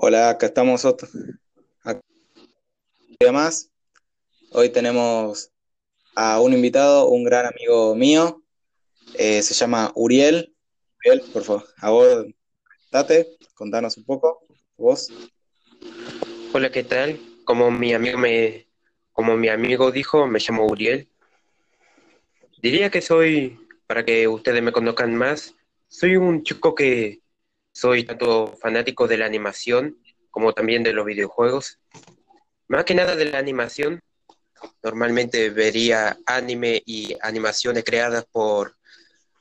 Hola, acá estamos otro. Acá más. Hoy tenemos a un invitado, un gran amigo mío. Eh, se llama Uriel. Uriel, por favor, date, contanos un poco, vos. Hola, ¿qué tal? Como mi amigo me, como mi amigo dijo, me llamo Uriel. Diría que soy, para que ustedes me conozcan más, soy un chico que soy tanto fanático de la animación como también de los videojuegos. Más que nada de la animación. Normalmente vería anime y animaciones creadas por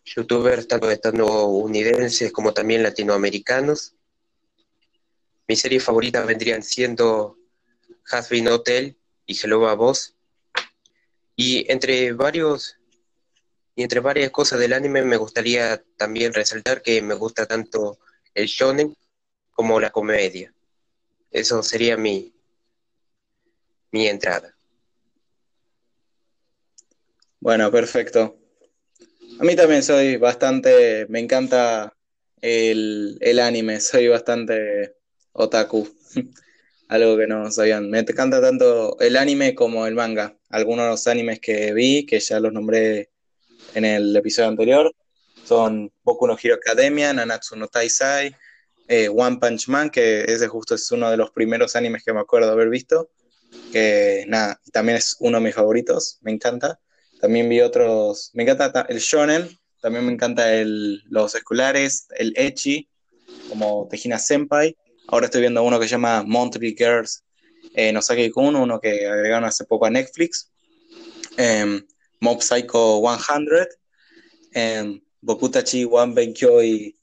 youtubers tanto estadounidenses como también latinoamericanos. Mis series favoritas vendrían siendo Has Been Hotel y Hello a Boss. Y entre varios y entre varias cosas del anime me gustaría también resaltar que me gusta tanto el shonen como la comedia. Eso sería mi, mi entrada. Bueno, perfecto. A mí también soy bastante, me encanta el, el anime, soy bastante otaku, algo que no sabían. Me encanta tanto el anime como el manga. Algunos animes que vi, que ya los nombré en el episodio anterior, son Boku no Hero Academia, Nanatsu no Taisai, eh, One Punch Man, que ese justo es uno de los primeros animes que me acuerdo haber visto, que nada, también es uno de mis favoritos, me encanta. También vi otros, me encanta el shonen, también me encanta el, los escolares, el Echi, como Tejina Senpai. Ahora estoy viendo uno que se llama Monthly Girls eh, Nosaki-kun, uno que agregaron hace poco a Netflix. Em, Mob Psycho 100. Bokutachi One Benkyoi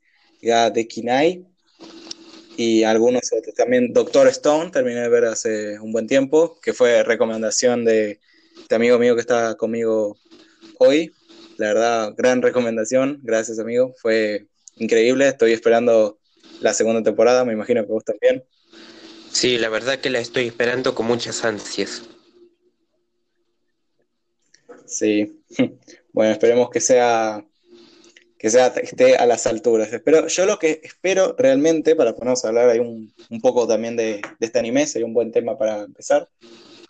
ga Dekinai y algunos otros. También Doctor Stone, terminé de ver hace un buen tiempo, que fue recomendación de este amigo mío que está conmigo hoy. La verdad, gran recomendación, gracias amigo, fue increíble, estoy esperando la segunda temporada, me imagino que vos también. Sí, la verdad que la estoy esperando con muchas ansias. Sí, bueno, esperemos que sea que sea, esté a las alturas. Pero yo lo que espero realmente, para ponernos a hablar ahí un, un poco también de, de, este anime, sería un buen tema para empezar,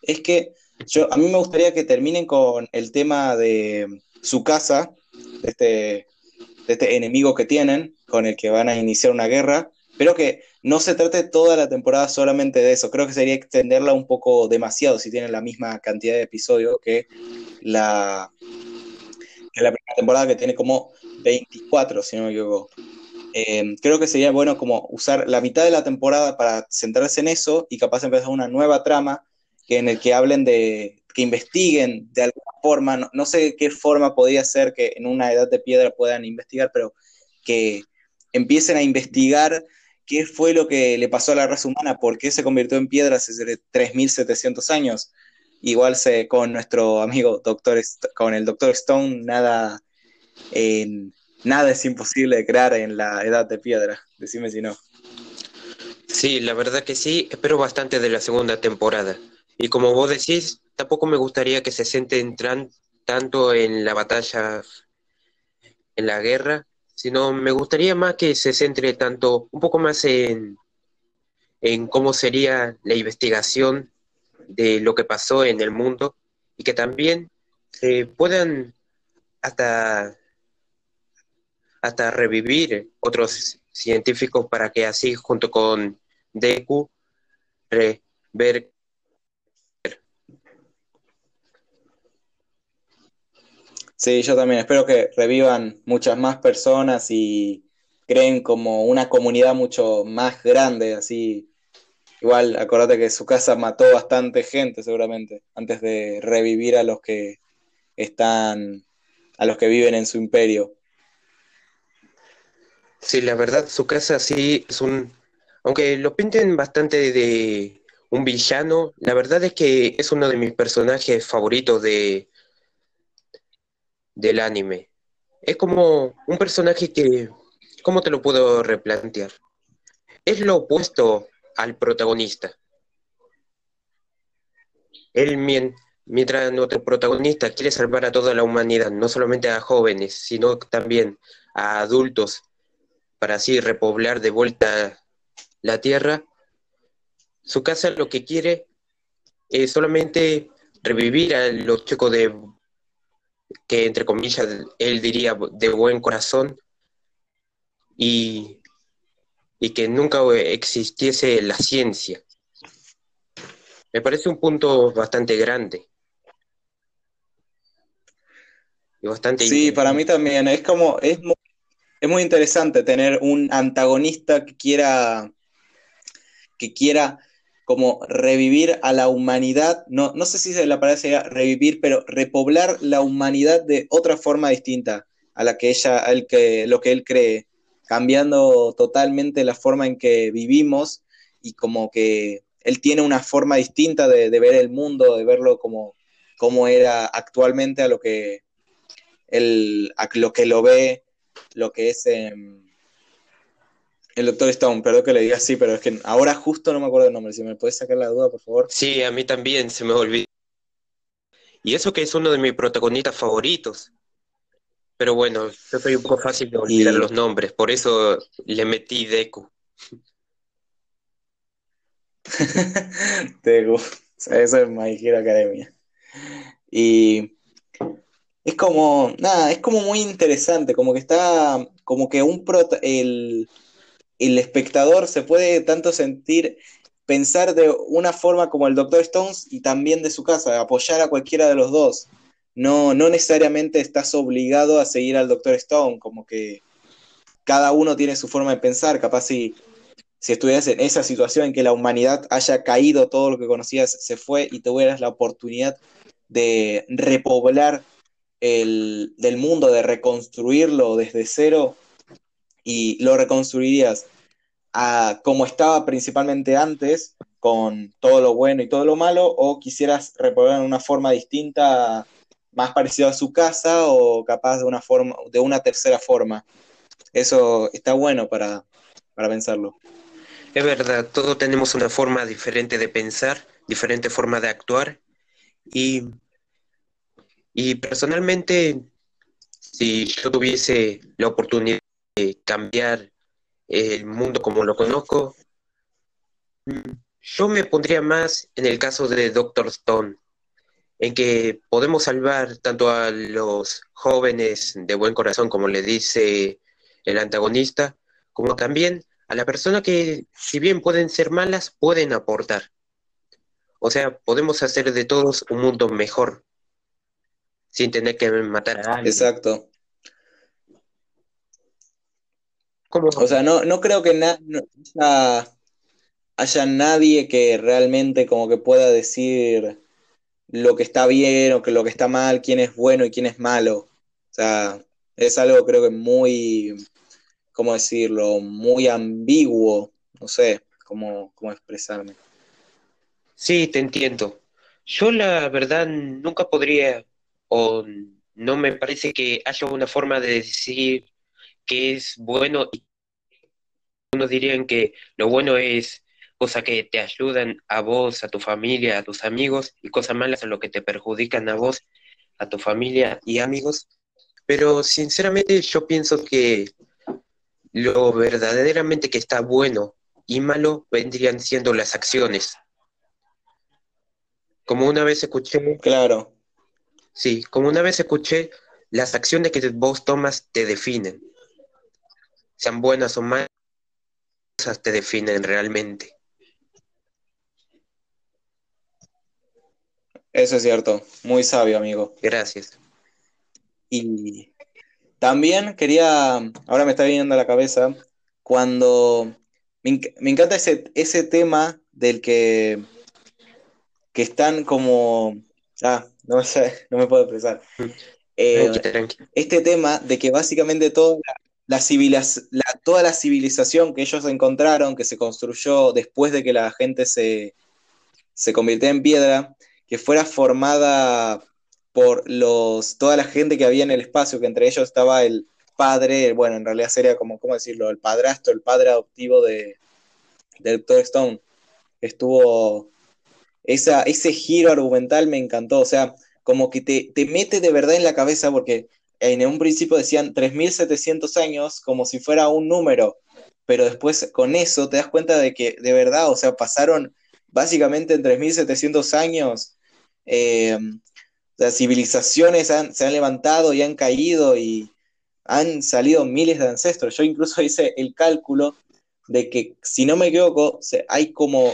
es que yo, a mí me gustaría que terminen con el tema de su casa, de este, de este enemigo que tienen, con el que van a iniciar una guerra, pero que no se trate toda la temporada solamente de eso. Creo que sería extenderla un poco demasiado si tienen la misma cantidad de episodios que la, que la primera temporada, que tiene como 24, si no me equivoco. Eh, creo que sería bueno como usar la mitad de la temporada para centrarse en eso y capaz empezar una nueva trama que en el que hablen de, que investiguen de alguna forma, no, no sé qué forma podría ser que en una edad de piedra puedan investigar, pero que empiecen a investigar qué fue lo que le pasó a la raza humana, por qué se convirtió en piedra hace 3.700 años. Igual se, con nuestro amigo doctor, con el doctor Stone, nada, eh, nada es imposible de crear en la edad de piedra. Decime si no. Sí, la verdad que sí, espero bastante de la segunda temporada. Y como vos decís, tampoco me gustaría que se centren tanto en la batalla, en la guerra, sino me gustaría más que se centre tanto, un poco más en, en cómo sería la investigación de lo que pasó en el mundo y que también se puedan hasta hasta revivir otros científicos para que así junto con Deku ver Sí, yo también espero que revivan muchas más personas y creen como una comunidad mucho más grande, así. Igual, acordate que su casa mató bastante gente seguramente, antes de revivir a los que están, a los que viven en su imperio. Sí, la verdad, su casa sí es un... Aunque lo pinten bastante de un villano, la verdad es que es uno de mis personajes favoritos de del anime. Es como un personaje que, ¿cómo te lo puedo replantear? Es lo opuesto al protagonista. Él, mientras nuestro protagonista quiere salvar a toda la humanidad, no solamente a jóvenes, sino también a adultos para así repoblar de vuelta la tierra, su casa lo que quiere es solamente revivir a los chicos de, que entre comillas, él diría de buen corazón y, y que nunca existiese la ciencia. Me parece un punto bastante grande. Y bastante sí, para mí también. Es como, es es muy interesante tener un antagonista que quiera, que quiera como revivir a la humanidad, no, no sé si se la sería revivir, pero repoblar la humanidad de otra forma distinta a la que ella, el que, lo que él cree, cambiando totalmente la forma en que vivimos y como que él tiene una forma distinta de, ver el mundo, de verlo como, como era actualmente a lo que él, a lo que lo ve, lo que es el Doctor Stone, perdón que le diga así, pero es que ahora justo no me acuerdo el nombre. Si me puedes sacar la duda, por favor. Sí, a mí también se me olvidó. Y eso que es uno de mis protagonistas favoritos. Pero bueno, yo soy un poco fácil de olvidar los nombres, por eso le metí Deku. Deku, eso es My Hero Academia. Y es como, nada, es como muy interesante, como que está, como que un prota el, el espectador se puede tanto sentir, pensar de una forma como el Doctor Stones y también de su casa, apoyar a cualquiera de los dos. No, no necesariamente estás obligado a seguir al Doctor Stone, como que cada uno tiene su forma de pensar, capaz si, si estuvieras en esa situación en que la humanidad haya caído, todo lo que conocías se fue y tuvieras la oportunidad de repoblar el del mundo, de reconstruirlo desde cero, y lo reconstruirías a como estaba principalmente antes, con todo lo bueno y todo lo malo, o quisieras repoblar en una forma distinta, más parecida a su casa, o capaz de una forma, de una tercera forma. Eso está bueno para, para pensarlo. Es verdad, todos tenemos una forma diferente de pensar, diferente forma de actuar, y, y personalmente, si yo tuviese la oportunidad cambiar el mundo como lo conozco, yo me pondría más en el caso de Doctor Stone, en que podemos salvar tanto a los jóvenes de buen corazón, como le dice el antagonista, como también a la persona que, si bien pueden ser malas, pueden aportar. O sea, podemos hacer de todos un mundo mejor, sin tener que matar a alguien. Exacto. O sea, no, no creo que haya, nadie que realmente como que pueda decir lo que está bien o que lo que está mal, quién es bueno y quién es malo. O sea, es algo creo que muy, ¿cómo decirlo? Muy ambiguo. No sé cómo, cómo expresarme. Sí, te entiendo. Yo la verdad nunca podría, o no me parece que haya una forma de decir que es bueno unos dirían que lo bueno es cosas que te ayudan a vos, a tu familia, a tus amigos, y cosas malas son lo que te perjudican a vos, a tu familia y amigos. Pero sinceramente yo pienso que lo verdaderamente que está bueno y malo vendrían siendo las acciones. Como una vez escuché. Claro. Sí, como una vez escuché, las acciones que vos tomas te definen. Sean buenas o malas, te definen realmente. Eso es cierto, muy sabio, amigo. Gracias. Y también quería, ahora me está viniendo a la cabeza, cuando me, encanta ese, ese tema del que, que están como, ah, no, sé, no me puedo expresar. Eh, este tema de que básicamente toda la, toda la civilización que ellos encontraron, que se construyó después de que la gente se, se convirtió en piedra, que fuera formada por los, toda la gente que había en el espacio, que entre ellos estaba el padre, bueno, en realidad sería como, ¿cómo decirlo? El padrastro, el padre adoptivo de, del Doctor Stone. Estuvo, esa, ese giro argumental me encantó, o sea, como que te, te mete de verdad en la cabeza porque en un principio decían 3.700 años como si fuera un número, pero después con eso te das cuenta de que de verdad, o sea, pasaron básicamente en 3.700 años, eh, las civilizaciones se han levantado y han caído y han salido miles de ancestros. Yo incluso hice el cálculo de que, si no me equivoco, hay como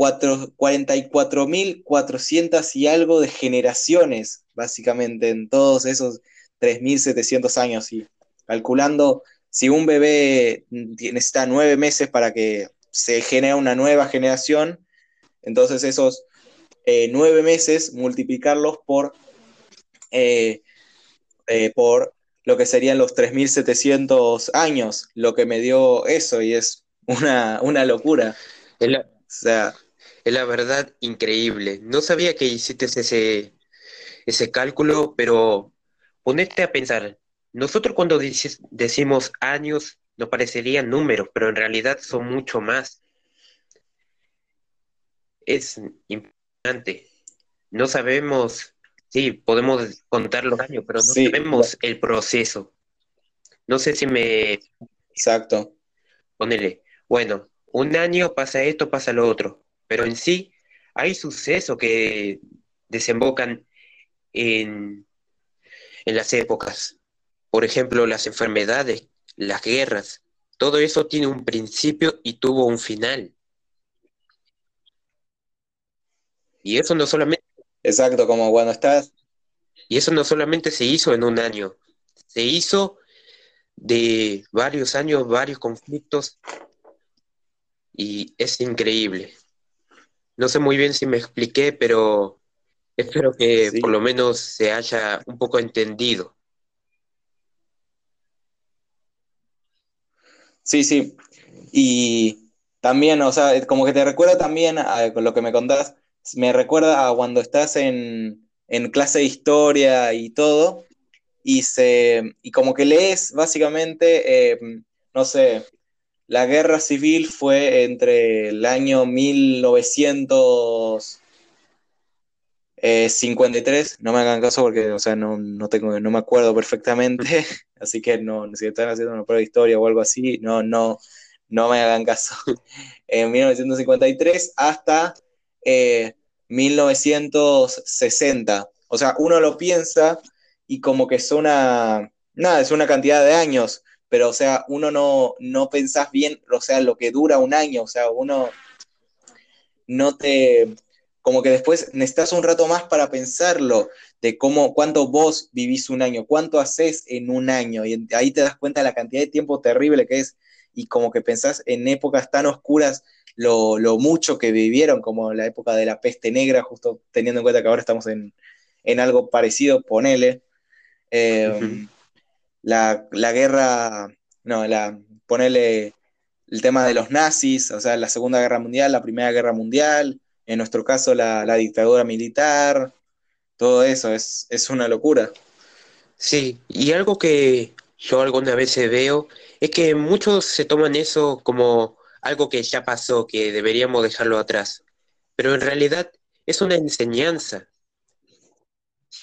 44.400 y algo de generaciones, básicamente, en todos esos 3.700 años. Y calculando, si un bebé necesita nueve meses para que se genere una nueva generación, entonces esos eh, nueve meses, multiplicarlos por, eh, eh, por lo que serían los 3.700 años, lo que me dio eso, y es una, locura. Es la, o sea, es la verdad increíble. No sabía que hiciste ese, ese cálculo, pero ponete a pensar, nosotros cuando decimos años nos parecerían números, pero en realidad son mucho más. Es importante. No sabemos, sí, podemos contar los años, pero no sabemos el proceso. No sé si me... Exacto. Ponele, bueno, un año pasa esto, pasa lo otro, pero en sí hay sucesos que desembocan en, en las épocas. Por ejemplo, las enfermedades, las guerras, todo eso tiene un principio y tuvo un final. Y eso no solamente... Exacto, como cuando estás... Y eso no solamente se hizo en un año, se hizo de varios años, varios conflictos, y es increíble. No sé muy bien si me expliqué, pero espero que por lo menos se haya un poco entendido. Sí, sí. Y también, o sea, como que te recuerda también a, con lo que me contás, me recuerda a cuando estás en, clase de historia y todo, y, se, y como que lees básicamente, eh, no sé, la guerra civil fue entre el año 1953, no me hagan caso porque, o sea, no, tengo, no me acuerdo perfectamente, así que no, si están haciendo una prueba de historia o algo así, no, no, no me hagan caso. En 1953 hasta 1960. Eh, o sea, uno lo piensa y como que es una, nada, es una cantidad de años, pero o sea, uno no, no pensás bien, o sea, lo que dura un año, o sea, uno no te, como que después necesitas un rato más para pensarlo, de cómo, cuánto vos vivís un año, cuánto haces en un año, y ahí te das cuenta de la cantidad de tiempo terrible que es, y como que pensás en épocas tan oscuras lo, mucho que vivieron, como la época de la peste negra, justo teniendo en cuenta que ahora estamos en, algo parecido, ponele. Eh, la, guerra, no, la, ponerle el tema de los nazis, o sea, la Segunda Guerra Mundial, la Primera Guerra Mundial, en nuestro caso la, dictadura militar, todo eso es, es, una locura. Sí, y algo que yo alguna vez veo es que muchos se toman eso como algo que ya pasó, que deberíamos dejarlo atrás, pero en realidad es una enseñanza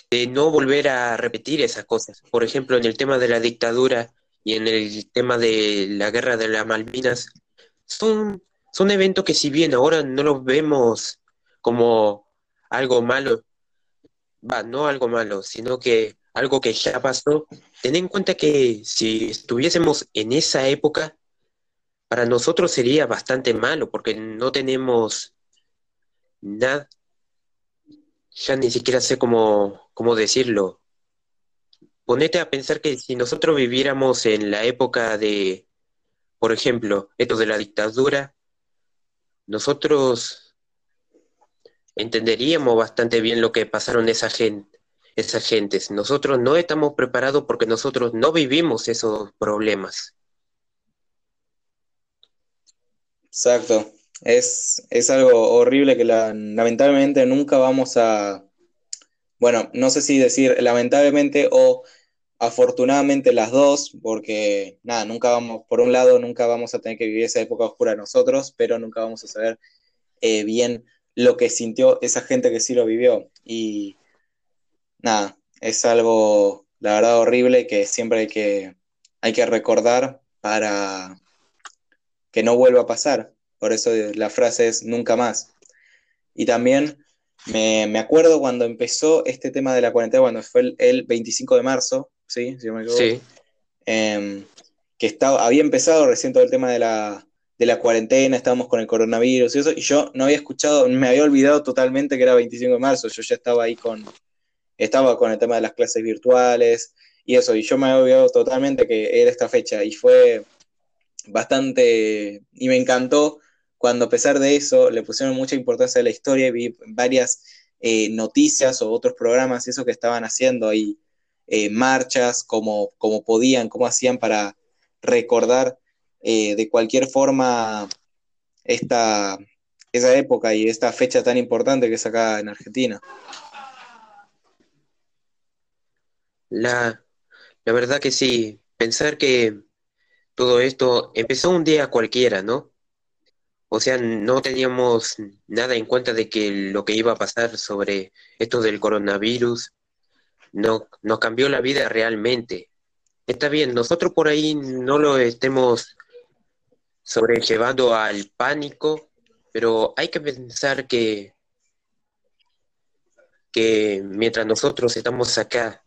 de no volver a repetir esas cosas. Por ejemplo, en el tema de la dictadura y en el tema de la guerra de las Malvinas, son, son eventos que si bien ahora no los vemos como algo malo, va, no algo malo, sino que algo que ya pasó, ten en cuenta que si estuviésemos en esa época, para nosotros sería bastante malo porque no tenemos nada, ya ni siquiera sé cómo, cómo decirlo. Ponete a pensar que si nosotros viviéramos en la época de, por ejemplo, esto de la dictadura, nosotros entenderíamos bastante bien lo que pasaron gente, esas gentes. Nosotros no estamos preparados porque nosotros no vivimos esos problemas. Exacto. Es, algo horrible que lamentablemente nunca vamos a, bueno, no sé si decir lamentablemente o afortunadamente las dos, porque nada, nunca vamos, por un lado, nunca vamos a tener que vivir esa época oscura nosotros, pero nunca vamos a saber eh, bien lo que sintió esa gente que sí lo vivió. Y nada, es algo, la verdad, horrible que siempre hay que, hay que recordar para que no vuelva a pasar. Por eso la frase es nunca más. Y también me, acuerdo cuando empezó este tema de la cuarentena, cuando fue el, 25 de marzo, ¿sí? Sí. Em, que estaba, había empezado recién todo el tema de la, de la cuarentena, estábamos con el coronavirus y eso, y yo no había escuchado, me había olvidado totalmente que era 25 de marzo, yo ya estaba ahí con, estaba con el tema de las clases virtuales y eso, y yo me había olvidado totalmente que era esta fecha, y fue bastante, y me encantó cuando a pesar de eso le pusieron mucha importancia a la historia vi varias eh, noticias o otros programas eso que estaban haciendo ahí, eh, marchas, como, como podían, cómo hacían para recordar eh, de cualquier forma esta, esa época y esta fecha tan importante que es acá en Argentina. La, la verdad que sí, pensar que todo esto empezó un día cualquiera, ¿no? O sea, no teníamos nada en cuenta de que lo que iba a pasar sobre esto del coronavirus no, nos cambió la vida realmente. Está bien, nosotros por ahí no lo estemos sobrellevando al pánico, pero hay que pensar que, que mientras nosotros estamos acá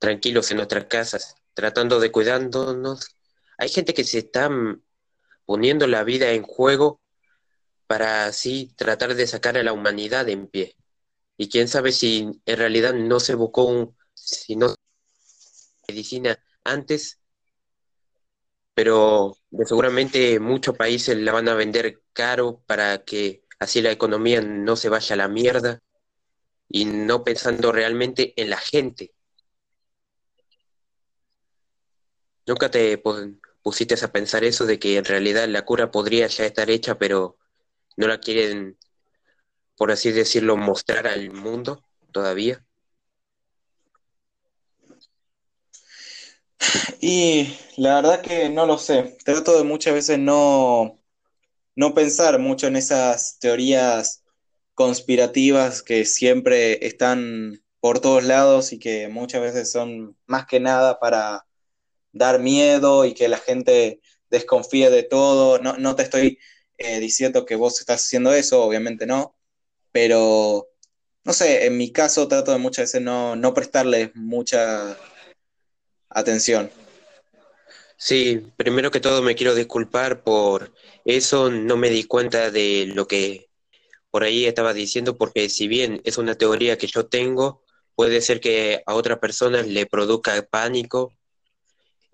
tranquilos en nuestras casas, tratando de cuidándonos, hay gente que se está poniendo la vida en juego para así tratar de sacar a la humanidad en pie. Y quién sabe si en realidad no se buscó un, si no medicina antes, pero seguramente muchos países la van a vender caro para que así la economía no se vaya a la mierda y no pensando realmente en la gente. ¿Nunca te pusiste a pensar eso de que en realidad la cura podría ya estar hecha, pero no la quieren, por así decirlo, mostrar al mundo todavía? Y la verdad que no lo sé. Trato de muchas veces no, no pensar mucho en esas teorías conspirativas que siempre están por todos lados y que muchas veces son más que nada para dar miedo y que la gente desconfíe de todo. No, no te estoy eh, diciendo que vos estás haciendo eso, obviamente no, pero no sé, en mi caso trato de muchas veces no, no prestarle mucha atención. Sí, primero que todo me quiero disculpar por eso, no me di cuenta de lo que por ahí estaba diciendo, porque si bien es una teoría que yo tengo, puede ser que a otras personas le produzca pánico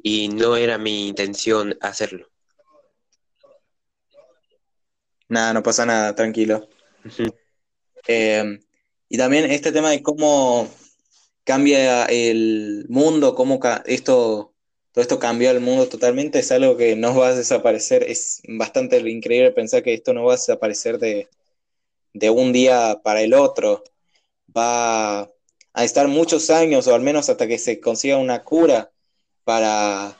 y no era mi intención hacerlo. Nada, no pasa nada, tranquilo. Eh, y también este tema de cómo cambia el mundo, cómo esto, todo esto cambió el mundo totalmente, es algo que no va a desaparecer. Es bastante increíble pensar que esto no va a desaparecer de, de un día para el otro. Va a estar muchos años, o al menos hasta que se consiga una cura para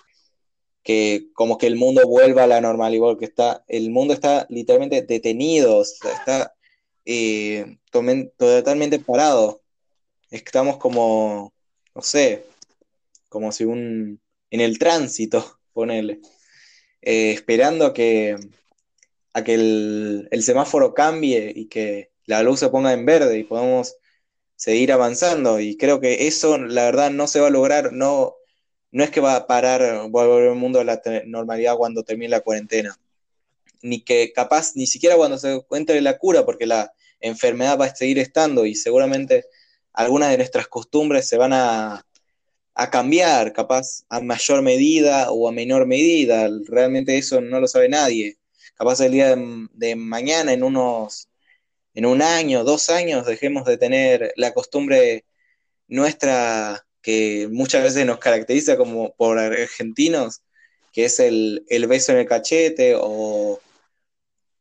que como que el mundo vuelva a la normalidad, que está, el mundo está literalmente detenido, está eh, totalmente parado. Estamos como, no sé, como si un, en el tránsito, ponele, eh, esperando que, a que el, el semáforo cambie y que la luz se ponga en verde y podamos seguir avanzando. Y creo que eso, la verdad, no se va a lograr, no, no es que va a parar, va a volver el mundo a la normalidad cuando termine la cuarentena, ni que capaz, ni siquiera cuando se encuentre la cura, porque la enfermedad va a seguir estando y seguramente algunas de nuestras costumbres se van a, cambiar, capaz a mayor medida o a menor medida, realmente eso no lo sabe nadie. Capaz el día de, de mañana, en unos, en un año, dos años, dejemos de tener la costumbre nuestra que muchas veces nos caracteriza como por argentinos, que es el, beso en el cachete o,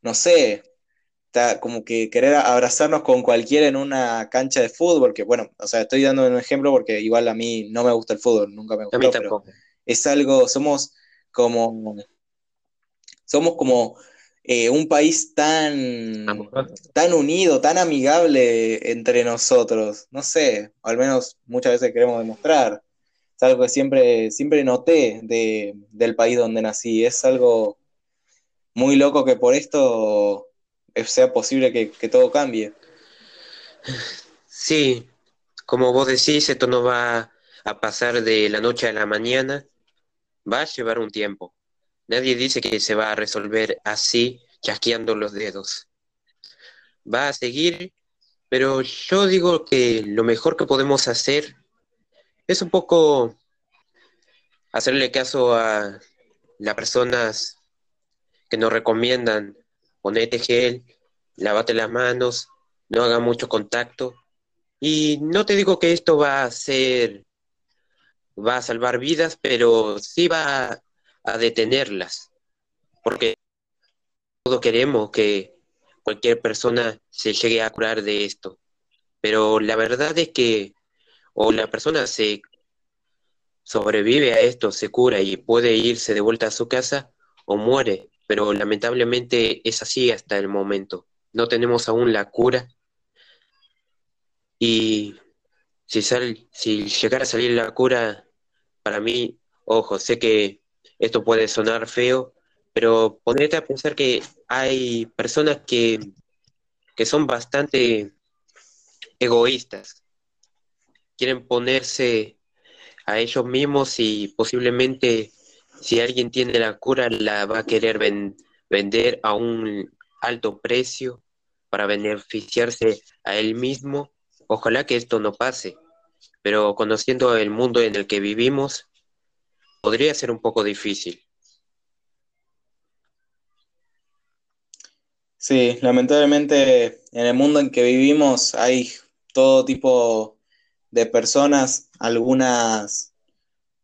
no sé, está como que querer abrazarnos con cualquiera en una cancha de fútbol, que bueno, o sea, estoy dando un ejemplo porque igual a mí no me gusta el fútbol, nunca me gustó, pero es algo, somos como, somos como eh, un país tan, tan unido, tan amigable entre nosotros. No sé, al menos muchas veces queremos demostrar. Es algo que siempre, siempre noté del país donde nací. Es algo muy loco que por esto sea posible que, todo cambie. Sí, como vos decís, esto no va a pasar de la noche a la mañana, va a llevar un tiempo. Nadie dice que se va a resolver así, chasqueando los dedos. Va a seguir, pero yo digo que lo mejor que podemos hacer es un poco hacerle caso a las personas que nos recomiendan ponete gel, lavate las manos, no haga mucho contacto. Y no te digo que esto va a ser, va a salvar vidas, pero sí va a, detenerlas, porque todos queremos que cualquier persona se llegue a curar de esto. Pero la verdad es que o la persona se sobrevive a esto, se cura y puede irse de vuelta a su casa, o muere pero lamentablemente es así hasta el momento. No tenemos aún la cura y si, sal, si llegara a salir la cura, para mí, ojo, sé que esto puede sonar feo, pero ponete a pensar que hay personas que, que son bastante egoístas, quieren ponerse a ellos mismos y posiblemente si alguien tiene la cura, la va a querer vender a un alto precio para beneficiarse a él mismo. Ojalá que esto no pase, pero conociendo el mundo en el que vivimos, podría ser un poco difícil. Sí, lamentablemente en el mundo en que vivimos hay todo tipo de personas, algunas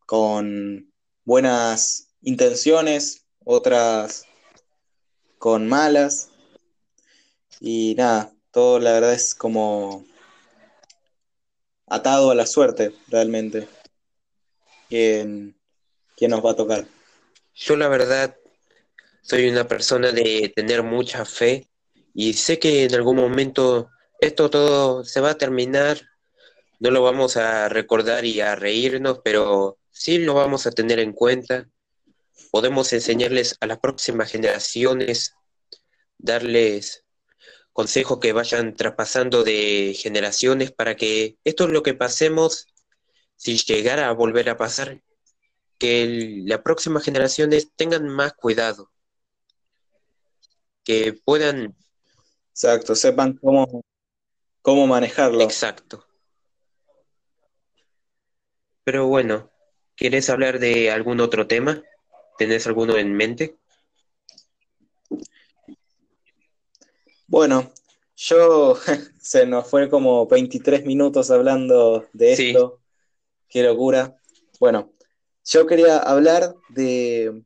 con buenas intenciones, otras con malas. Y nada, todo la verdad es como atado a la suerte, realmente. ¿Quién, quién nos va a tocar? Yo la verdad soy una persona de tener mucha fe y sé que en algún momento esto todo se va a terminar, no lo vamos a recordar y a reírnos, pero sí lo vamos a tener en cuenta. Podemos enseñarles a las próximas generaciones, darles consejos que vayan traspasando de generaciones para que esto es lo que pasemos, si llegara a volver a pasar, que las próximas generaciones tengan más cuidado, que puedan... Exacto, sepan cómo, cómo manejarlo. Exacto. Pero bueno, ¿Quieres hablar de algún otro tema? ¿Tenés alguno en mente? Bueno, yo se nos fue como 23 minutos hablando de esto. Qué locura. Bueno, yo quería hablar de.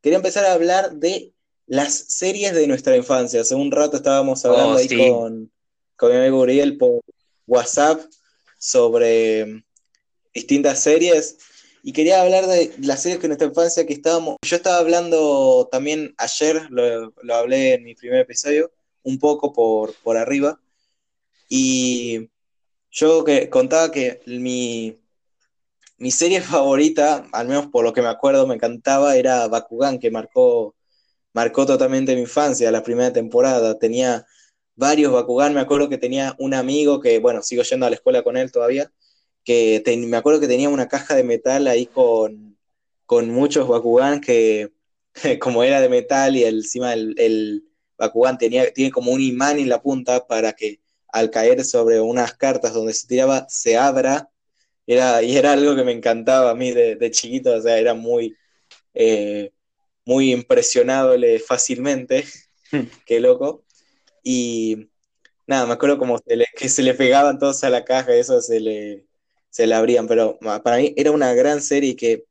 Quería empezar a hablar de las series de nuestra infancia. Hace un rato estábamos hablando oh, ahí con, con mi amigo Uriel por WhatsApp sobre distintas series. Y quería hablar de las series que nuestra infancia que estábamos. Yo estaba hablando también ayer, lo, hablé en mi primer episodio, un poco por, por arriba. Y yo que, contaba que mi, mi serie favorita, al menos por lo que me acuerdo, me encantaba, era Bakugan, que marcó, marcó totalmente mi infancia, la primera temporada. Tenía varios Bakugan, me acuerdo que tenía un amigo que, bueno, sigo yendo a la escuela con él todavía, que me acuerdo que tenía una caja de metal ahí con, muchos Bakugan que como era de metal y encima el, el Bakugan tenía, tiene como un imán en la punta para que al caer sobre unas cartas donde se tiraba se abra. Era, y era algo que me encantaba a mí de, chiquito, o sea, era muy, eh, muy impresionado fácilmente. Qué loco. Y nada, me acuerdo como que se le pegaban todos a la caja, eso se le, se la abrían, pero para mí era una gran serie que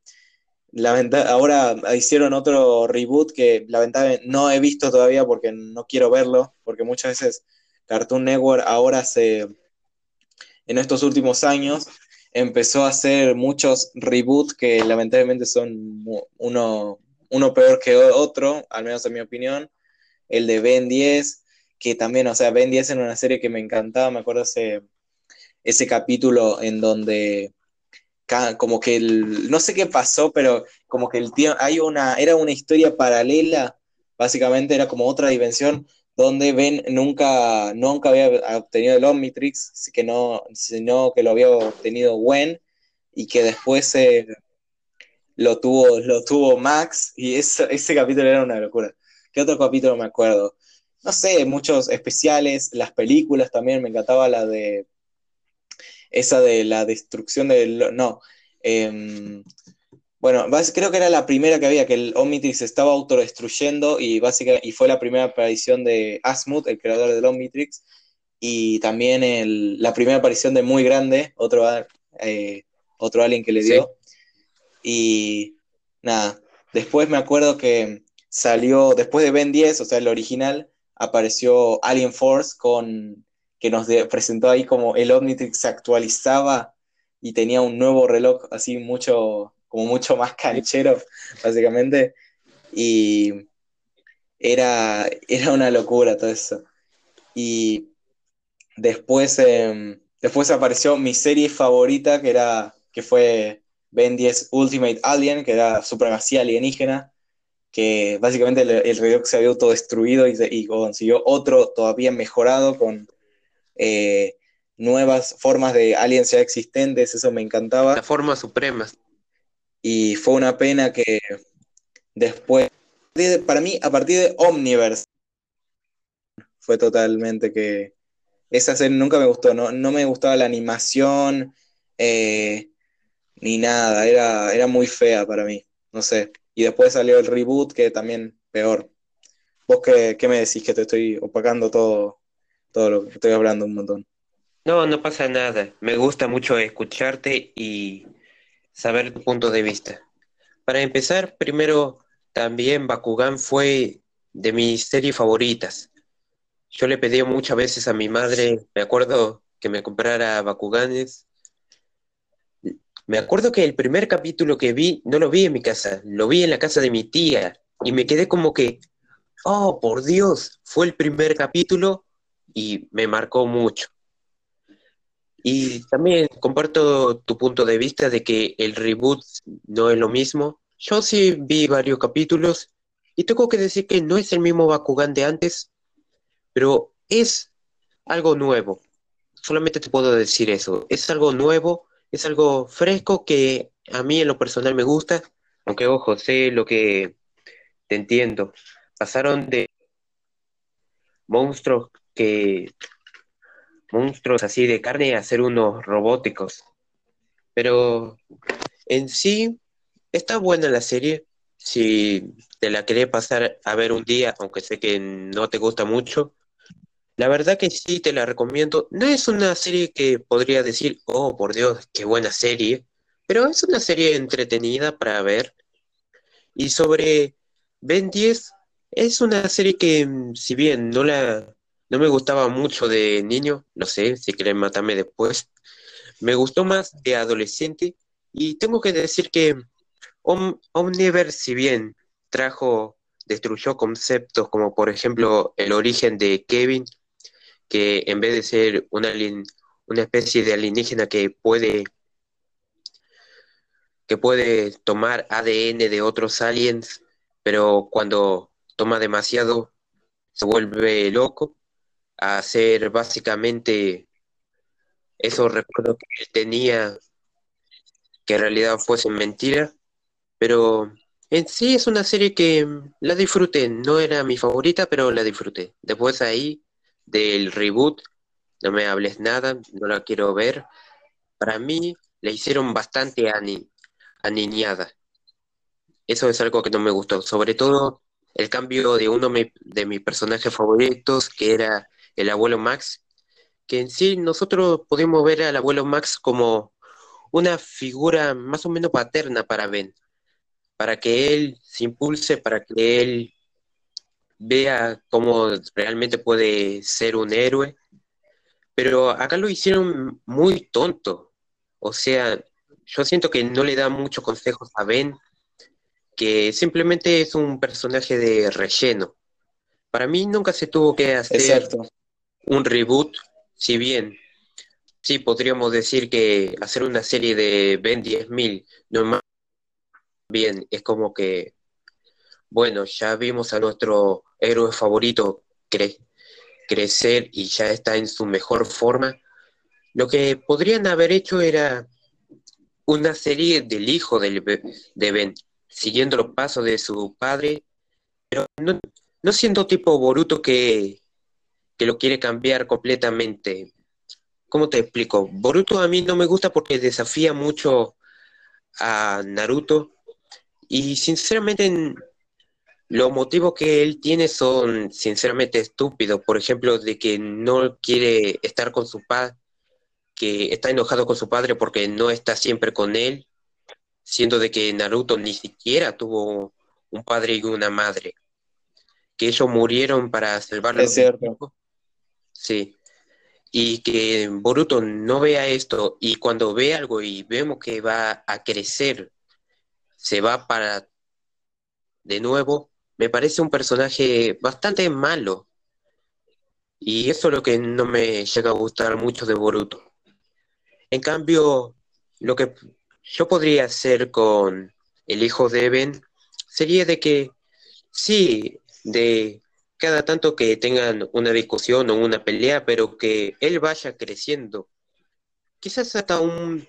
ahora hicieron otro reboot que lamentablemente no he visto todavía porque no quiero verlo, porque muchas veces Cartoon Network ahora se, en estos últimos años, empezó a hacer muchos reboots que lamentablemente son uno, uno peor que otro, al menos en mi opinión. El de Ben 10, que también, o sea, Ben 10 era una serie que me encantaba, me acuerdo hace ese capítulo en donde como que el, no sé qué pasó, pero como que el tío, hay una, era una historia paralela, básicamente era como otra dimensión, donde Ben nunca, nunca había obtenido el Omnitrix, que no, sino que lo había obtenido Gwen, y que después eh, lo, tuvo, lo tuvo Max, y ese capítulo era una locura. ¿Qué otro capítulo me acuerdo? No sé, muchos especiales, las películas también, me encantaba la de esa de la destrucción del... No, em, bueno, creo que era la primera que había, que el Omnitrix estaba autodestruyendo y, básicamente, y fue la primera aparición de Asmuth, el creador del Omnitrix, y también la primera aparición de Muy Grande, otro, eh, otro alien que le dio. Y nada, después me acuerdo que salió, después de Ben 10, o sea, el original, apareció Alien Force con que nos presentó ahí como el Omnitrix se actualizaba y tenía un nuevo reloj así mucho, como mucho más canchero, básicamente. Y era, era una locura todo eso. Y después, em, después apareció mi serie favorita, que, era, que fue Ben 10 Ultimate Alien, que era supremacía alienígena, que básicamente el, reloj se había autodestruido y, y consiguió otro todavía mejorado con eh, nuevas formas de aliens ya existentes, eso me encantaba. Las formas supremas. Y fue una pena que después, para mí, a partir de Omniverse, fue totalmente que esa serie nunca me gustó, no, no me gustaba la animación eh, ni nada, era, era muy fea para mí, no sé. Y después salió el reboot que también peor. ¿Vos qué, qué me decís que te estoy opacando todo todo lo que estoy hablando un montón. No, no pasa nada. Me gusta mucho escucharte y saber tu punto de vista. Para empezar, primero, también Bakugan fue de mis series favoritas. Yo le pedí muchas veces a mi madre, me acuerdo que me comprara Bakuganes. Me acuerdo que el primer capítulo que vi, no lo vi en mi casa, lo vi en la casa de mi tía y me quedé como que, oh, por Dios, fue el primer capítulo y me marcó mucho. Y también comparto tu punto de vista de que el reboot no es lo mismo. Yo sí vi varios capítulos y tengo que decir que no es el mismo Bakugan de antes, pero es algo nuevo. Solamente te puedo decir eso. Es algo nuevo, es algo fresco que a mí en lo personal me gusta, aunque ojo, sé lo que te entiendo. Pasaron de monstruos que monstruos así de carne a ser unos robóticos. Pero en sí está buena la serie. Si te la querés pasar a ver un día, aunque sé que no te gusta mucho, la verdad que sí te la recomiendo. No es una serie que podría decir, oh por Dios, qué buena serie, pero es una serie entretenida para ver. Y sobre Ben 10, es una serie que, si bien no la no me gustaba mucho de niño, no sé, si quieren matarme después. Me gustó más de adolescente y tengo que decir que Omniverse, si bien trajo, destruyó conceptos como por ejemplo el origen de Kevin, que en vez de ser una, una especie de alienígena que puede que puede tomar ADN de otros aliens, pero cuando toma demasiado se vuelve loco hacer básicamente esos recuerdos que él tenía que en realidad fuesen mentira, pero en sí es una serie que la disfruté, no era mi favorita, pero la disfruté. Después ahí del reboot, no me hables nada, no la quiero ver. Para mí la hicieron bastante aniñada. Eso es algo que no me gustó, sobre todo el cambio de uno de mis personajes favoritos, que era el abuelo Max, que en sí nosotros podemos ver al abuelo Max como una figura más o menos paterna para Ben, para que él se impulse, para que él vea cómo realmente puede ser un héroe. Pero acá lo hicieron muy tonto. O sea, yo siento que no le da muchos consejos a Ben, que simplemente es un personaje de relleno. Para mí nunca se tuvo que hacer un reboot, si bien sí podríamos decir que hacer una serie de Ben 10.000 no bien, es como que, bueno, ya vimos a nuestro héroe favorito crecer y ya está en su mejor forma, lo que podrían haber hecho era una serie del hijo de Ben, siguiendo los pasos de su padre, pero no, siendo tipo Boruto que, que lo quiere cambiar completamente. ¿Cómo te explico? Boruto a mí no me gusta porque desafía mucho a Naruto y sinceramente los motivos que él tiene son sinceramente estúpidos. Por ejemplo, de que no quiere estar con su padre, que está enojado con su padre porque no está siempre con él, siendo de que Naruto ni siquiera tuvo un padre y una madre, que ellos murieron para salvarlo. Es cierto. Sí. Y que Boruto no vea esto y cuando ve algo y vemos que va a crecer, se va para de nuevo, me parece un personaje bastante malo. Y eso es lo que no me llega a gustar mucho de Boruto. En cambio, lo que yo podría hacer con el hijo de Ben sería de que sí, de cada tanto que tengan una discusión o una pelea, pero que él vaya creciendo. Quizás hasta un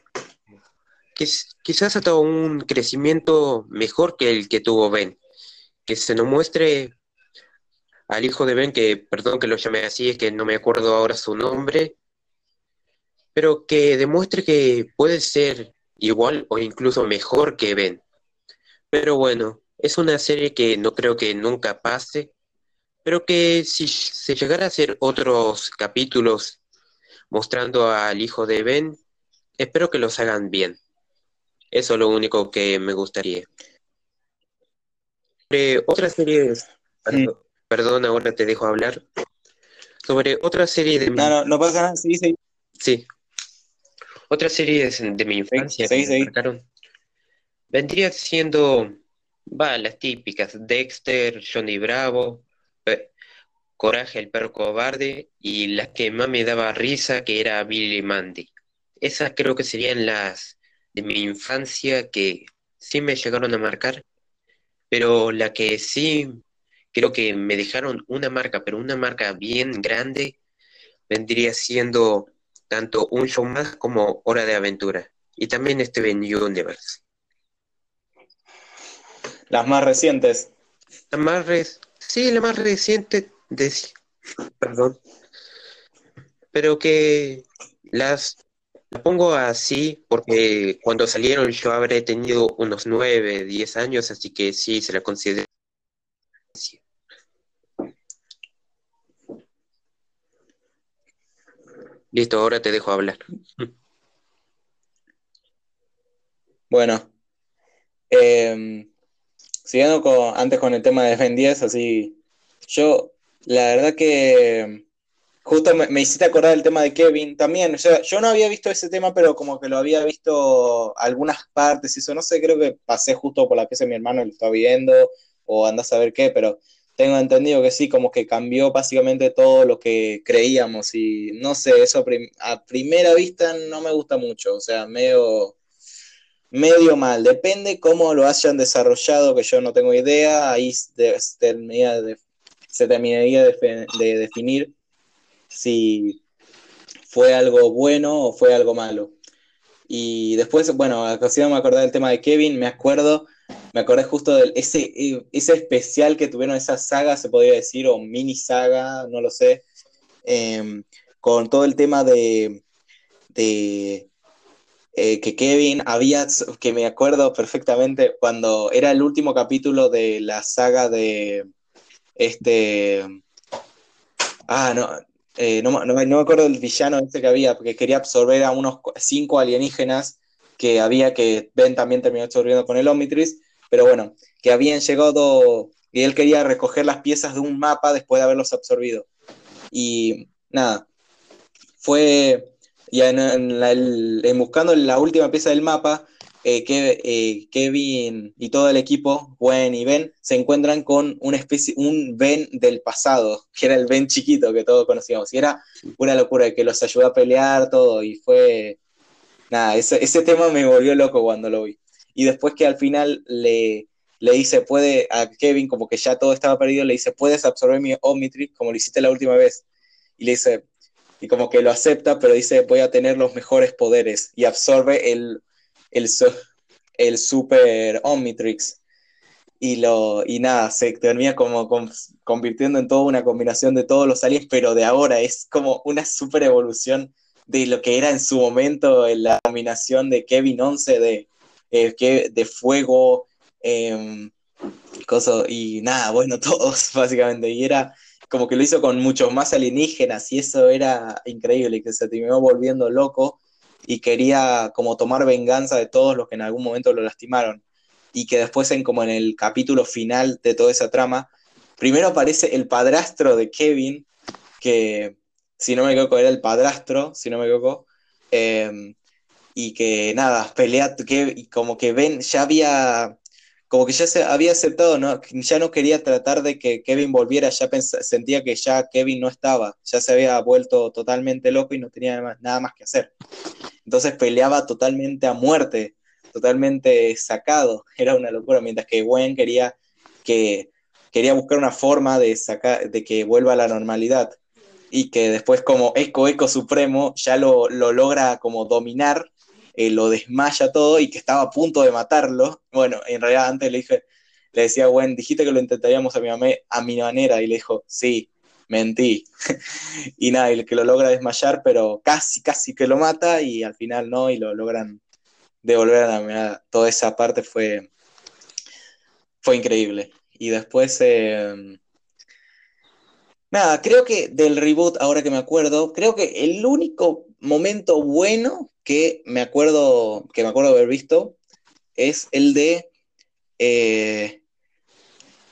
quizás hasta un crecimiento mejor que el que tuvo Ben. Que se nos muestre al hijo de Ben, que perdón que lo llame así, es que no me acuerdo ahora su nombre, pero que demuestre que puede ser igual o incluso mejor que Ben. Pero bueno, es una serie que no creo que nunca pase, pero que si se llegara a hacer otros capítulos mostrando al hijo de Ben, espero que los hagan bien. Eso es lo único que me gustaría. Sobre otras series, perdón, ahora te dejo hablar. Sobre otra serie de... No, no, no pasa nada, sí, sí. Sí, otra serie de mi infancia me marcaron vendría siendo, va, las típicas, Dexter, Johnny Bravo, Coraje el perro cobarde y la que más me daba risa que era Billy Mandy. Esas creo que serían las de mi infancia que sí me llegaron a marcar, pero la que sí creo que me dejaron una marca, pero una marca bien grande, vendría siendo tanto un show más como Hora de Aventura. Y también Steven Universe. Las más recientes. La más sí, la más reciente perdón. Pero que las la pongo así porque cuando salieron yo habré tenido unos 9, 10 años, así que sí se la considero. Listo, ahora te dejo hablar. Bueno, em, siguiendo con, antes con el tema de Ben 10, así, yo, la verdad que justo me, hiciste acordar del tema de Kevin también, o sea, yo no había visto ese tema, pero como que lo había visto algunas partes y eso, no sé, creo que pasé justo por la pieza de mi hermano, lo estaba viendo, o andás a ver qué, pero tengo entendido que sí, como que cambió básicamente todo lo que creíamos y no sé, eso a primera vista no me gusta mucho, o sea, medio, medio mal, depende cómo lo hayan desarrollado, que yo no tengo idea, ahí se terminaría de, se terminaría de, definir si fue algo bueno o fue algo malo. Y después, bueno, si me acordé del tema de Kevin, me acuerdo me acordé justo de ese, ese especial que tuvieron, esa saga, se podría decir, o mini saga, no lo sé, em, con todo el tema de, de eh, que Kevin había, que me acuerdo perfectamente, cuando era el último capítulo de la saga de este... Ah, no, eh, no, no, me acuerdo del villano ese que había, porque quería absorber a unos cinco alienígenas que había que Ben también terminó absorbiendo con el Omnitrix, pero bueno, que habían llegado y él quería recoger las piezas de un mapa después de haberlos absorbido. Y nada, fue ya en, buscando la última pieza del mapa, eh, que, eh, Kevin y todo el equipo, Gwen y Ben, se encuentran con una especie, un Ben del pasado, que era el Ben chiquito que todos conocíamos. Y era una locura, que los ayudó a pelear, todo, y fue... Nada, ese, ese tema me volvió loco cuando lo vi y después que al final le, le dice, puede, a Kevin, como que ya todo estaba perdido, le dice, puedes absorber mi Omnitrix como lo hiciste la última vez. Y le dice, y como que lo acepta, pero dice, voy a tener los mejores poderes. Y absorbe el, el, el Super Omnitrix. Y, lo, y nada, se termina como convirtiendo en toda una combinación de todos los aliens, pero de ahora es como una super evolución de lo que era en su momento la combinación de Kevin 11 de, eh, de fuego, eh, y nada, bueno, todos básicamente. Y era como que lo hizo con muchos más alienígenas y eso era increíble, que se terminó volviendo loco y quería como tomar venganza de todos los que en algún momento lo lastimaron. Y que después en como en el capítulo final de toda esa trama, primero aparece el padrastro de Kevin, que si no me equivoco era el padrastro, si no me equivoco, em, y que nada, pelea, que, y como que ven, ya había como que ya se había aceptado, ¿no? ya no quería tratar de que Kevin volviera, ya sentía que ya Kevin no estaba, ya se había vuelto totalmente loco y no tenía nada más que hacer. Entonces peleaba totalmente a muerte, totalmente sacado, era una locura, mientras que Gwen quería, que, quería buscar una forma de, sacar, de que vuelva a la normalidad. Y que después como Eco Eco Supremo ya lo, lo logra como dominar eh, lo desmaya todo y que estaba a punto de matarlo. Bueno, en realidad antes le dije, le decía, bueno, dijiste que lo intentaríamos a mi, a mi manera, y le dijo, sí, mentí. y nada, el que lo logra desmayar, pero casi, casi que lo mata, y al final no, y lo logran devolver a la mirada. Toda esa parte fue, fue increíble. Y después, em, nada, creo que del reboot, ahora que me acuerdo, creo que el único momento bueno que me acuerdo, que me acuerdo haber visto es el de eh,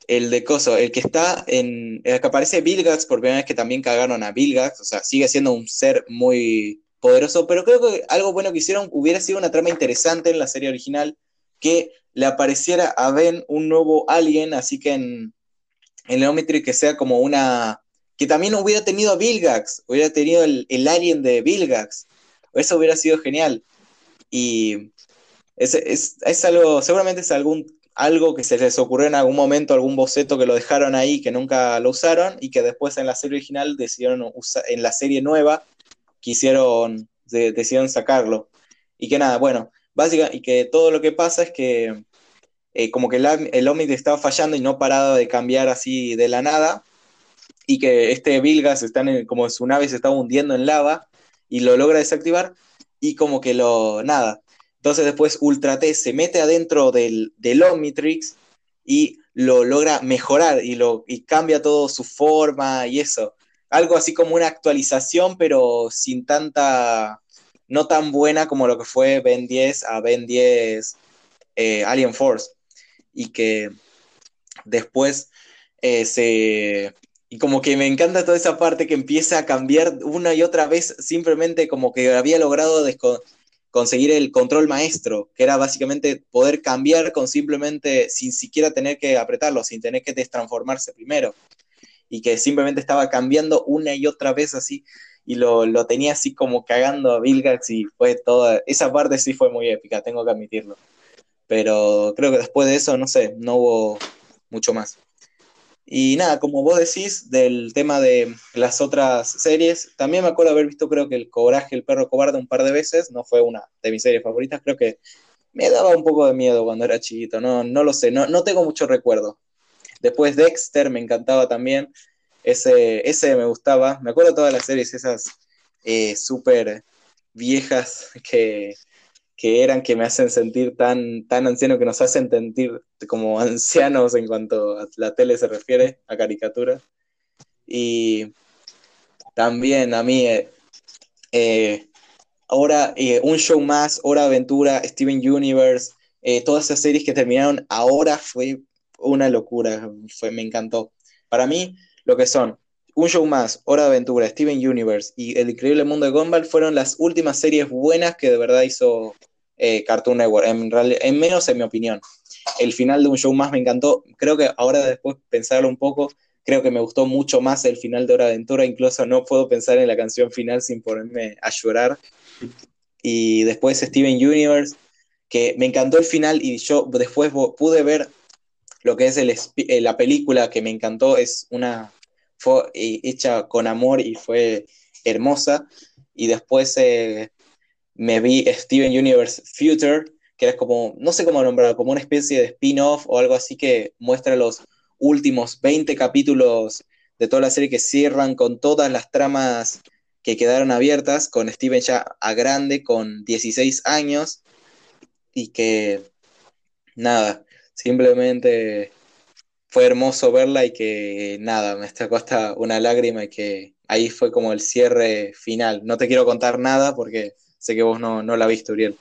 el de Coso, el que está en. El que aparece Vilgax por primera vez que también cagaron a Vilgax, o sea, sigue siendo un ser muy poderoso, pero creo que algo bueno que hicieron hubiera sido una trama interesante en la serie original, que le apareciera a Ben un nuevo alien, así que en, en Leometry que sea como una que también hubiera tenido a Vilgax, hubiera tenido el, alien de Vilgax. Eso hubiera sido genial. Y es, algo, seguramente es algún, algo que se les ocurrió en algún momento, algún boceto que lo dejaron ahí, que nunca lo usaron, y que después en la serie original decidieron usar, en la serie nueva, quisieron, decidieron sacarlo. Y que nada, bueno, básicamente, y que todo lo que pasa es que eh, como que el, el estaba fallando y no paraba de cambiar así de la nada, y que este Vilgas está en, como su nave se está hundiendo en lava y lo logra desactivar y como que lo nada. Entonces después Ultra T se mete adentro del, del Omnitrix y lo logra mejorar y, lo, y cambia todo su forma y eso. Algo así como una actualización, pero sin tanta, no tan buena como lo que fue Ben 10 a Ben 10 eh, Alien Force. Y que después eh, se, y como que me encanta toda esa parte que empieza a cambiar una y otra vez, simplemente como que había logrado conseguir el control maestro, que era básicamente poder cambiar con simplemente, sin siquiera tener que apretarlo, sin tener que destransformarse primero. Y que simplemente estaba cambiando una y otra vez así, y lo, lo tenía así como cagando a Vilgax y fue toda, esa parte sí fue muy épica, tengo que admitirlo. Pero creo que después de eso, no sé, no hubo mucho más. Y nada, como vos decís del tema de las otras series, también me acuerdo haber visto creo que El Coraje, el perro cobarde un par de veces, no fue una de mis series favoritas, creo que me daba un poco de miedo cuando era chiquito, no, no lo sé, no, no tengo mucho recuerdo. Después Dexter me encantaba también, ese, ese me gustaba, me acuerdo todas las series esas eh, súper viejas que, que eran que me hacen sentir tan, tan anciano, que nos hacen sentir como ancianos en cuanto a la tele se refiere, a caricatura. Y también a mí, eh, eh, ahora eh, un show más, Hora Aventura, Steven Universe, todas esas series que terminaron ahora fue una locura, fue, me encantó. Para mí, lo que son un show más, Hora de Aventura, Steven Universe y El Increíble Mundo de Gumball fueron las últimas series buenas que de verdad hizo eh, Cartoon Network, en, menos en mi opinión. El final de un show más me encantó. Creo que ahora después pensarlo un poco, creo que me gustó mucho más el final de Hora Aventura. Incluso no puedo pensar en la canción final sin ponerme a llorar. Y después Steven Universe, que me encantó el final y yo después pude ver lo que es el, eh, la película que me encantó, es una, fue eh, hecha con amor y fue hermosa. Y después me vi Steven Universe Future, que es como, no sé cómo nombrarlo, como una especie de spin-off o algo así que muestra los últimos 20 capítulos de toda la serie que cierran con todas las tramas que quedaron abiertas, con Steven ya a grande, con 16 años, y que nada, simplemente fue hermoso verla y que nada, me sacó hasta una lágrima y que ahí fue como el cierre final. No te quiero contar nada porque sé que vos no, no la viste, Uriel.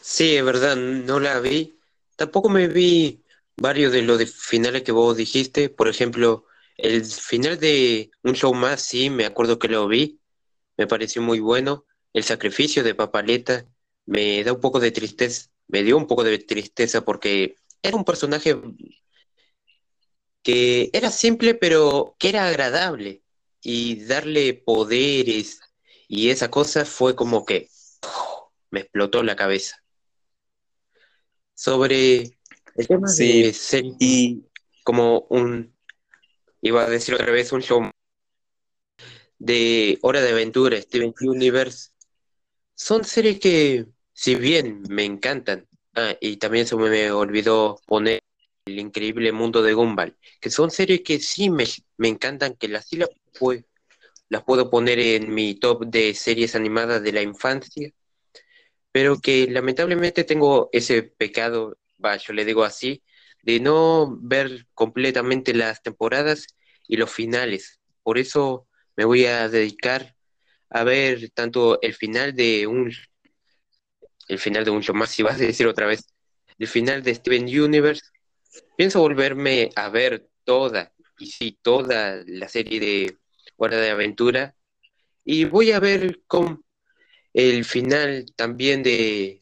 Sí, es verdad, no la vi. Tampoco me vi varios de los finales que vos dijiste. Por ejemplo, el final de Un Show Más, sí, me acuerdo que lo vi. Me pareció muy bueno. El sacrificio de Papaleta me da un poco de tristeza. Me dio un poco de tristeza porque era un personaje que era simple, pero que era agradable. Y darle poderes y esa cosa fue como que me explotó la cabeza. Sobre el tema de ser y... como un, iba a decir otra vez, un show de Hora de Aventura, Steven Universe, son series que, si bien me encantan, ah, y también se me olvidó poner El Increíble Mundo de Gumball, que son series que sí me, me encantan, que las sí las, las puedo poner en mi top de series animadas de la infancia, pero que lamentablemente tengo ese pecado, yo le digo así, de no ver completamente las temporadas y los finales. Por eso me voy a dedicar a ver tanto el final de un el final de un show más, si vas a decir otra vez, el final de Steven Universe. Pienso volverme a ver toda, y sí, toda la serie de Hora de Aventura. Y voy a ver con, el final también de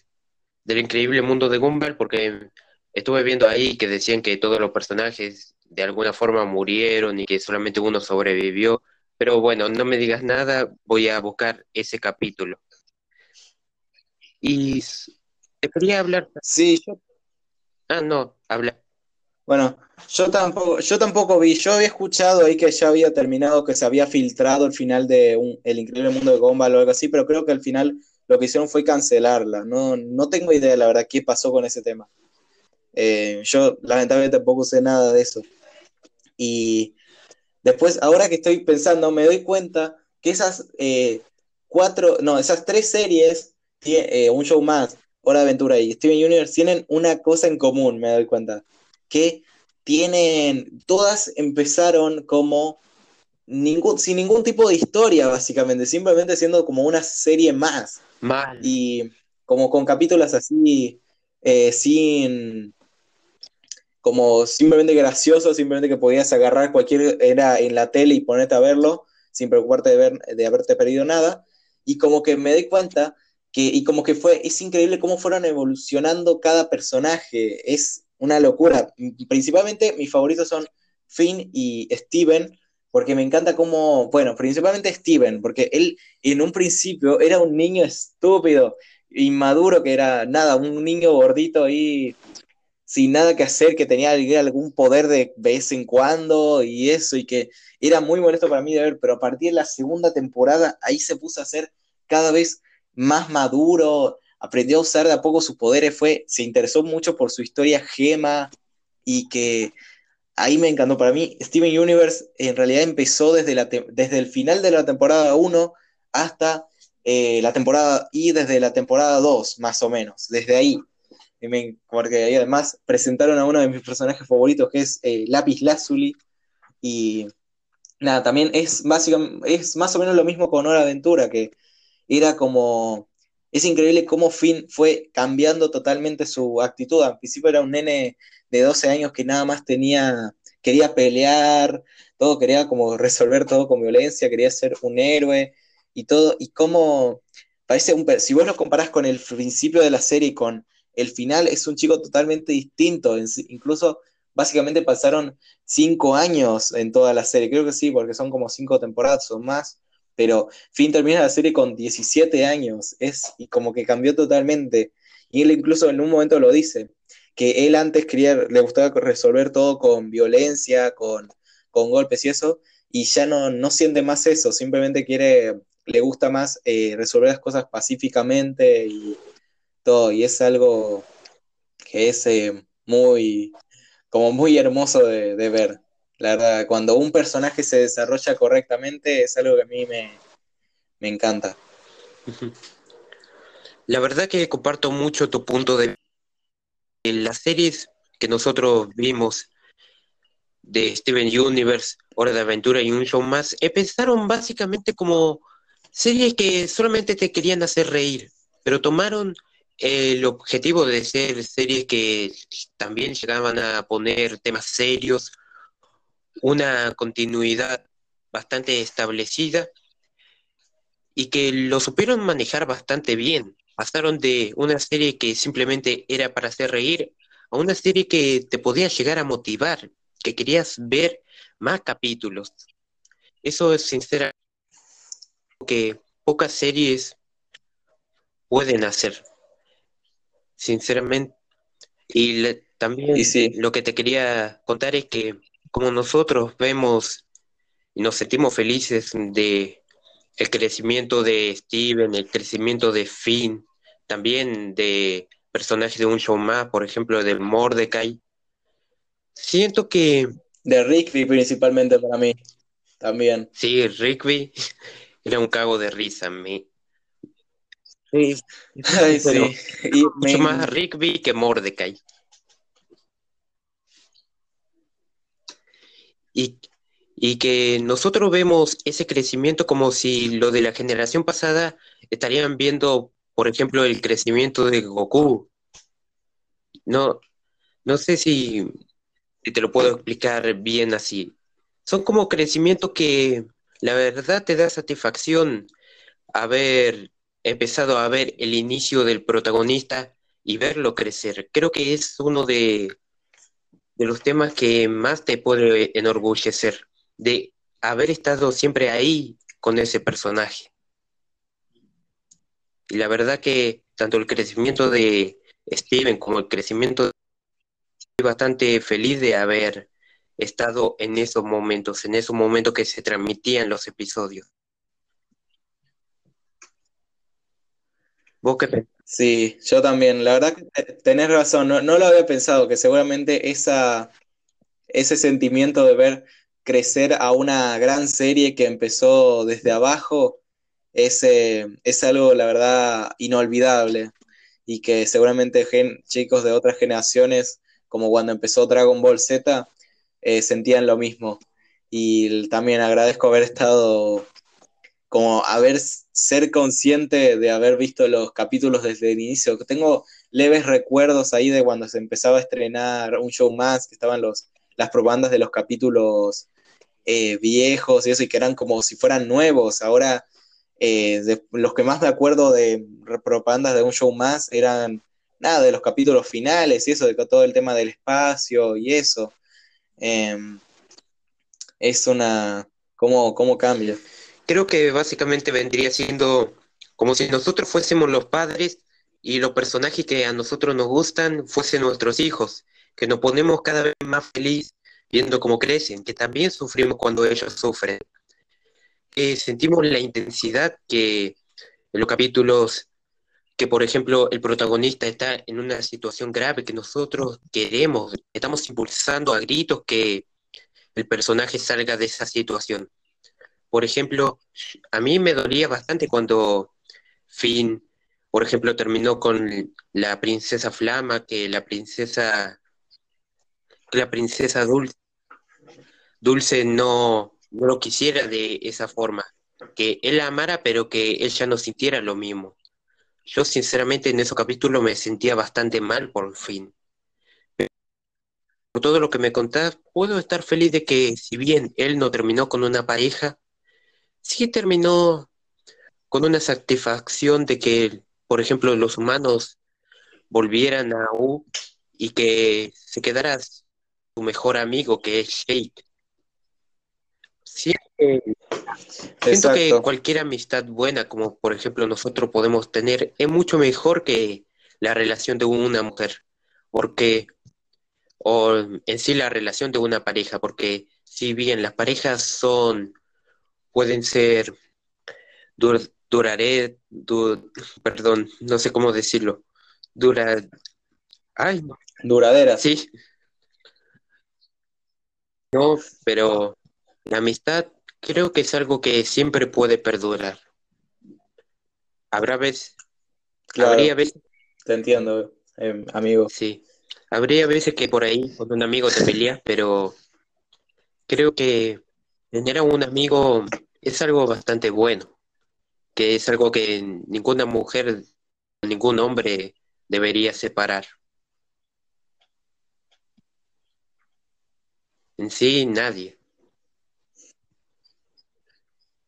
del increíble mundo de Gumball, porque estuve viendo ahí que decían que todos los personajes de alguna forma murieron y que solamente uno sobrevivió. Pero bueno, no me digas nada, voy a buscar ese capítulo. Y te quería hablar. Sí, yo. Ah, no, habla. Bueno, yo tampoco, yo tampoco vi, yo había escuchado ahí que ya había terminado, que se había filtrado el final de El Increíble Mundo de Gumball o algo así, pero creo que al final lo que hicieron fue cancelarla. No, no tengo idea, la verdad, qué pasó con ese tema. Eh, yo lamentablemente tampoco sé nada de eso. Y después, ahora que estoy pensando, me doy cuenta que esas eh, cuatro, no, esas tres series, eh, un show más, Hora de Aventura y Steven Universe, tienen una cosa en común, me doy cuenta que tienen, todas empezaron como ningún, sin ningún tipo de historia, básicamente, simplemente siendo como una serie más. Mal. Y como con capítulos así, eh, sin, como simplemente gracioso, simplemente que podías agarrar cualquier, era en la tele y ponerte a verlo, sin preocuparte de, ver, de haberte perdido nada. Y como que me di cuenta que, y como que fue, es increíble cómo fueron evolucionando cada personaje. Es una locura. Principalmente mis favoritos son Finn y Steven, porque me encanta cómo, bueno, principalmente Steven, porque él en un principio era un niño estúpido, inmaduro, que era nada, un niño gordito ahí sin nada que hacer, que tenía algún poder de vez en cuando y eso, y que era muy molesto para mí de ver, pero a partir de la segunda temporada ahí se puso a ser cada vez más maduro, aprendió a usar de a poco sus poderes, fue, se interesó mucho por su historia gema y que ahí me encantó. Para mí, Steven Universe en realidad empezó desde, la desde el final de la temporada 1 hasta eh, la temporada y desde la temporada 2, más o menos, desde ahí. porque ahí además presentaron a uno de mis personajes favoritos, que es eh, Lapis Lazuli, y nada, también es, básicamente, es más o menos lo mismo con Hora Aventura, que era como es increíble cómo Finn fue cambiando totalmente su actitud. Al principio era un nene de 12 años que nada más tenía, quería pelear, todo quería como resolver todo con violencia, quería ser un héroe y todo, y cómo parece un, si vos lo comparás con el principio de la serie y con el final, es un chico totalmente distinto, incluso básicamente pasaron cinco años en toda la serie, creo que sí, porque son como cinco temporadas o más, pero Finn termina la serie con 17 años, es, y como que cambió totalmente. Y él incluso en un momento lo dice, que él antes quería, le gustaba resolver todo con violencia, con, con golpes y eso, y ya no, no siente más eso, simplemente quiere, le gusta más eh, resolver las cosas pacíficamente y todo, y es algo que es eh, muy, como muy hermoso de, ver. La verdad, cuando un personaje se desarrolla correctamente es algo que a mí me, me encanta. La verdad que comparto mucho tu punto de las series que nosotros vimos de Steven Universe, Hora de Aventura y un show más, empezaron básicamente como series que solamente te querían hacer reír, pero tomaron el objetivo de ser series que también llegaban a poner temas serios, una continuidad bastante establecida y que lo supieron manejar bastante bien. Pasaron de una serie que simplemente era para hacer reír a una serie que te podía llegar a motivar, que querías ver más capítulos. Eso es sinceramente que pocas series pueden hacer. Sinceramente. Y también lo que te quería contar es que como nosotros vemos y nos sentimos felices de el crecimiento de Steven, el crecimiento de Finn, también de personajes de un show más, por ejemplo, de Mordecai. Siento que... De Rigby principalmente para mí, también. Sí, Rigby era un cago de risa. Me... Sí, sí. mucho más Rigby que Mordecai. Y y que nosotros vemos ese crecimiento como si lo de la generación pasada estarían viendo, por ejemplo, el crecimiento de Goku. No, no sé si, te lo puedo explicar bien así. Son como crecimientos que la verdad te da satisfacción haber empezado a ver el inicio del protagonista y verlo crecer. Creo que es uno de, de los temas que más te puede enorgullecer de haber estado siempre ahí con ese personaje. Y la verdad que tanto el crecimiento de Steven como el crecimiento de... Estoy bastante feliz de haber estado en esos momentos, en esos momentos que se transmitían los episodios. ¿Vos Sí, yo también. La verdad que tenés razón, no, no lo había pensado, que seguramente esa, ese sentimiento de ver crecer a una gran serie que empezó desde abajo es, eh, es algo, la verdad, inolvidable y que seguramente chicos de otras generaciones, como cuando empezó Dragon Ball Z, eh, sentían lo mismo. Y también agradezco haber estado, como haber ser consciente de haber visto los capítulos desde el inicio. Tengo leves recuerdos ahí de cuando se empezaba a estrenar un show más, que estaban los, las propagandas de los capítulos eh, viejos y eso, y que eran como si fueran nuevos. Ahora, eh, los que más me acuerdo de propagandas de un show más eran nada, de los capítulos finales y eso, de todo el tema del espacio y eso. Em, es una. ¿Cómo, ¿Cómo cambia? Creo que básicamente vendría siendo como si nosotros fuésemos los padres y los personajes que a nosotros nos gustan fuesen nuestros hijos, que nos ponemos cada vez más felices viendo cómo crecen, que también sufrimos cuando ellos sufren. Que sentimos la intensidad que en los capítulos que, por ejemplo, el protagonista está en una situación grave que nosotros queremos, estamos impulsando a gritos que el personaje salga de esa situación. Por ejemplo, a mí me dolía bastante cuando Finn, por ejemplo, terminó con la princesa Flama, que la princesa, la princesa Dulce Dulce no, no lo quisiera de esa forma, que él la amara, pero que él ya no sintiera lo mismo. Yo sinceramente en ese capítulo me sentía bastante mal por fin. por todo lo que me contás, puedo estar feliz de que si bien él no terminó con una pareja, sí terminó con una satisfacción de que, por ejemplo, los humanos volvieran a U y que se quedara su mejor amigo, que es Shake. Siento que cualquier amistad buena, como por ejemplo nosotros podemos tener, es mucho mejor que la relación de una mujer porque, o en sí la relación de una pareja, porque si bien las parejas son, pueden ser, duraré, perdón, no sé cómo decirlo, dura, ay, duraderas. Sí. No, pero la amistad creo que es algo que siempre puede perdurar. Habrá veces, habría veces, te entiendo, eh, amigo. Sí, habría veces que por ahí con un amigo te peleas, pero creo que tener a un amigo es algo bastante bueno, que es algo que ninguna mujer, ningún hombre debería separar. En sí, nadie.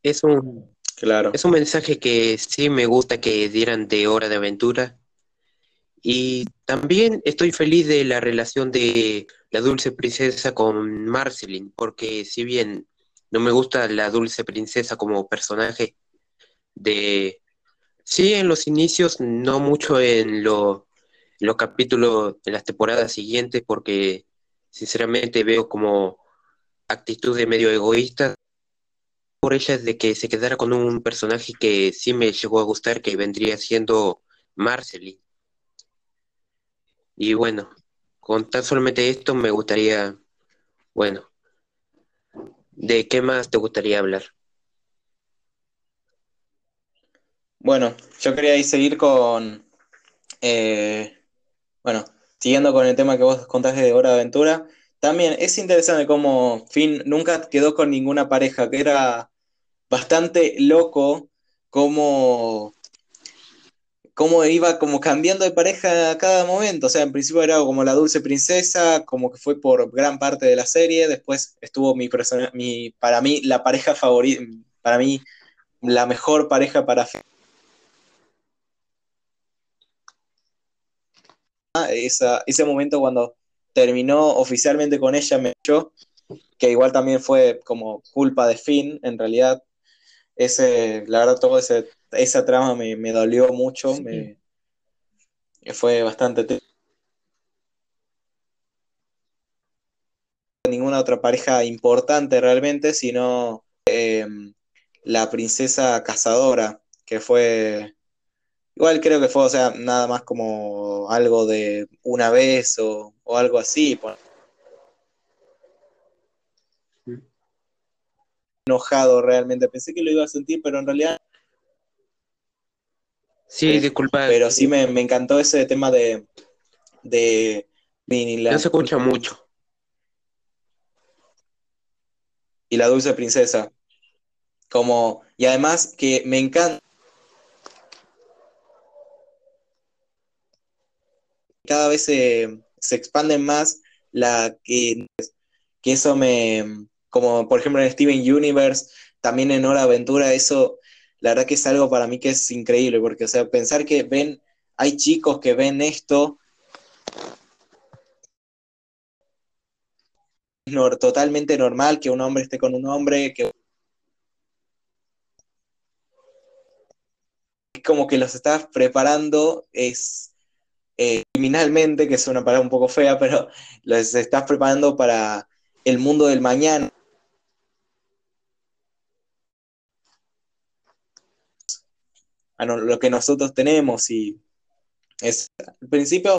Es un, claro. es un mensaje que sí me gusta que dieran de Hora de Aventura. Y también estoy feliz de la relación de la dulce princesa con Marceline, porque si bien no me gusta la dulce princesa como personaje de... Sí, en los inicios, no mucho en los capítulos, en las temporadas siguientes, porque sinceramente veo como actitud de medio egoísta por ella de que se quedara con un personaje que sí me llegó a gustar, que vendría siendo Marceline. Y bueno, con tan solamente esto me gustaría, bueno, ¿de qué más te gustaría hablar? Bueno, yo quería seguir con, eh, bueno, siguiendo con el tema que vos contaste de Hora de Aventura, también es interesante cómo Finn nunca quedó con ninguna pareja, que era bastante loco cómo, cómo iba como cambiando de pareja a cada momento. O sea, en principio era como la dulce princesa, como que fue por gran parte de la serie. Después estuvo mi, persona, mi para mí, la pareja favorita, para mí, la mejor pareja para esa, ese momento cuando terminó oficialmente con ella, me echó, que igual también fue como culpa de Finn, en realidad. Ese, la verdad, todo ese, esa trama me, dolió mucho, me, fue bastante ninguna otra pareja importante realmente, sino em, la princesa cazadora, que fue Igual creo que fue, o sea, nada más como algo de una vez o, algo así. Enojado realmente, pensé que lo iba a sentir, pero en realidad... Sí, disculpa. Pero sí me, encantó ese tema de... de no se escucha mucho. Y la dulce princesa. Como, y además que me encanta cada vez se, se expanden más, la que, que eso me, como por ejemplo en Steven Universe, también en Hora Aventura, eso la verdad que es algo para mí que es increíble, porque o sea, pensar que ven, hay chicos que ven esto no, totalmente normal que un hombre esté con un hombre, que es como que los estás preparando, es eh, criminalmente, que es una palabra un poco fea, pero los estás preparando para el mundo del mañana. A lo que nosotros tenemos y es al principio